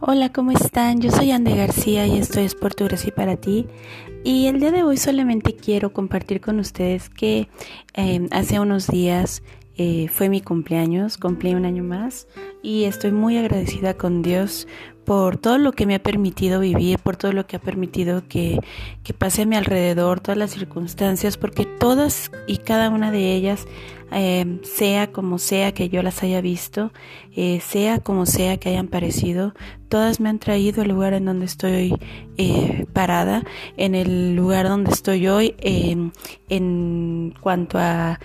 Hola, ¿cómo están? Yo soy Ande García y esto es Por tu Gracia para ti. Y el día de hoy solamente quiero compartir con ustedes que em, hace unos días eh, fue mi cumpleaños, cumplí un año más y estoy muy agradecida con Dios por todo lo que me ha permitido vivir, por todo lo que ha permitido que, que pase a mi alrededor, todas las circunstancias, porque todas y cada una de ellas eh, sea como sea que yo las haya visto, eh, sea como sea que hayan parecido, todas me han traído al lugar en donde estoy eh, parada, en el lugar donde estoy hoy, en cuanto a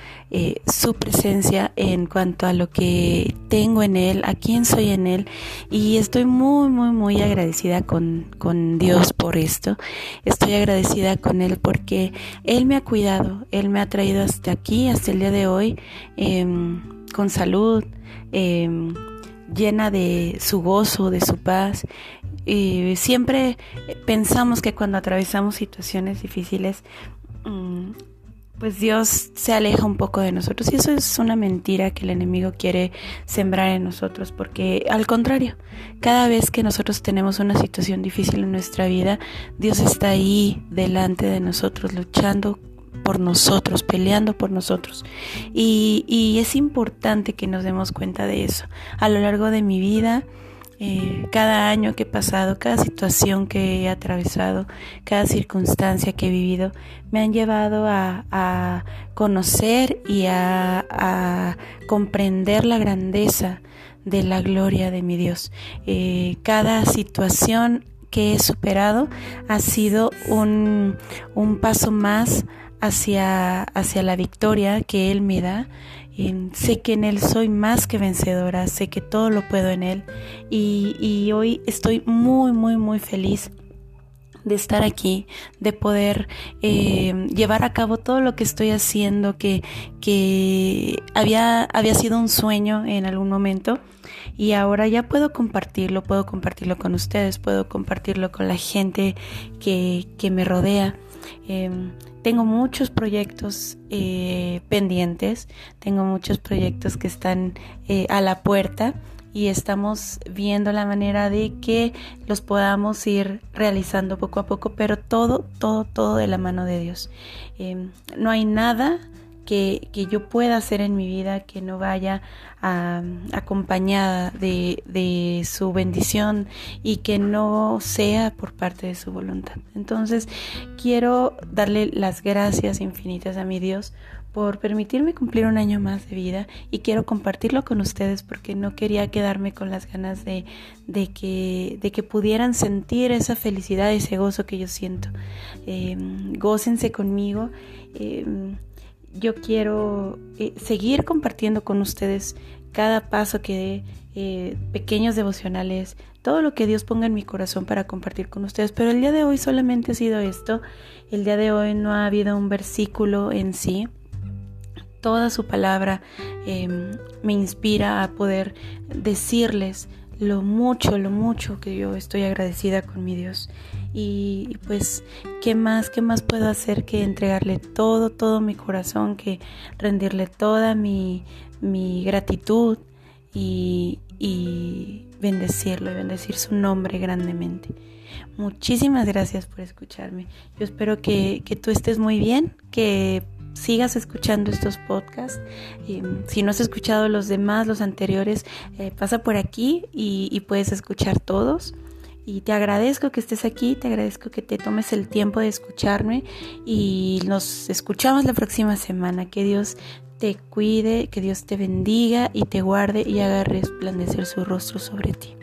su presencia, en cuanto a lo que tengo en Él, a quién soy en Él, y estoy muy, muy, muy agradecida con, con Dios por esto. Estoy agradecida con Él porque Él me ha cuidado, Él me ha traído hasta aquí, hasta el día de hoy, Em, con salud, em, llena de su gozo, de su paz. Siempre pensamos que cuando atravesamos situaciones difíciles, mm, pues Dios se aleja un poco de nosotros y eso es una mentira que el enemigo quiere sembrar en nosotros porque al contrario, cada vez que nosotros tenemos una situación difícil en nuestra vida, Dios está ahí delante de nosotros luchando por nosotros, peleando por nosotros. Y, es importante que nos demos cuenta de eso. A lo largo de mi vida, eh, cada año que he pasado, cada situación que he atravesado, cada circunstancia que he vivido, me han llevado a, conocer y a, comprender la grandeza de la gloria de mi Dios. Eh, cada situación que he superado ha sido un, un paso más hacia, hacia la victoria que Él me da. sé que en Él soy más que vencedora, sé que todo lo puedo en Él y, hoy estoy muy, muy, muy feliz de estar aquí, de poder eh, llevar a cabo todo lo que estoy haciendo, que, que había, había sido un sueño en algún momento y ahora ya puedo compartirlo, puedo compartirlo con ustedes, puedo compartirlo con la gente que, que me rodea. Em, tengo muchos proyectos eh, pendientes, tengo muchos proyectos que están eh, a la puerta y estamos viendo la manera de que los podamos ir realizando poco a poco, pero todo, todo, todo de la mano de Dios. Em, no hay nada que, yo pueda hacer en mi vida que no vaya acompañada de, su bendición y que no sea por parte de su voluntad. Entonces quiero darle las gracias infinitas a mi Dios por permitirme cumplir un año más de vida y quiero compartirlo con ustedes porque no quería quedarme con las ganas de, que, de que pudieran sentir esa felicidad, ese gozo que yo siento. Eh, gócense conmigo. Eh, yo quiero eh, seguir compartiendo con ustedes cada paso que dé, eh, pequeños devocionales, todo lo que Dios ponga en mi corazón para compartir con ustedes. Pero el día de hoy solamente ha sido esto. El día de hoy no ha habido un versículo en sí. Toda su palabra em, me inspira a poder decirles lo mucho, lo mucho que yo estoy agradecida con mi Dios. Y pues, ¿qué más, qué más puedo hacer que entregarle todo, todo mi corazón, que rendirle toda mi, mi gratitud y, y bendecirlo y bendecir su nombre grandemente? Muchísimas gracias por escucharme. Yo espero que, que tú estés muy bien, que sigas escuchando estos podcasts. si no has escuchado los demás, los anteriores, eh, pasa por aquí y, puedes escuchar todos. Y te agradezco que estés aquí, te agradezco que te tomes el tiempo de escucharme y nos escuchamos la próxima semana. Que Dios te cuide, que Dios te bendiga y te guarde y haga resplandecer su rostro sobre ti.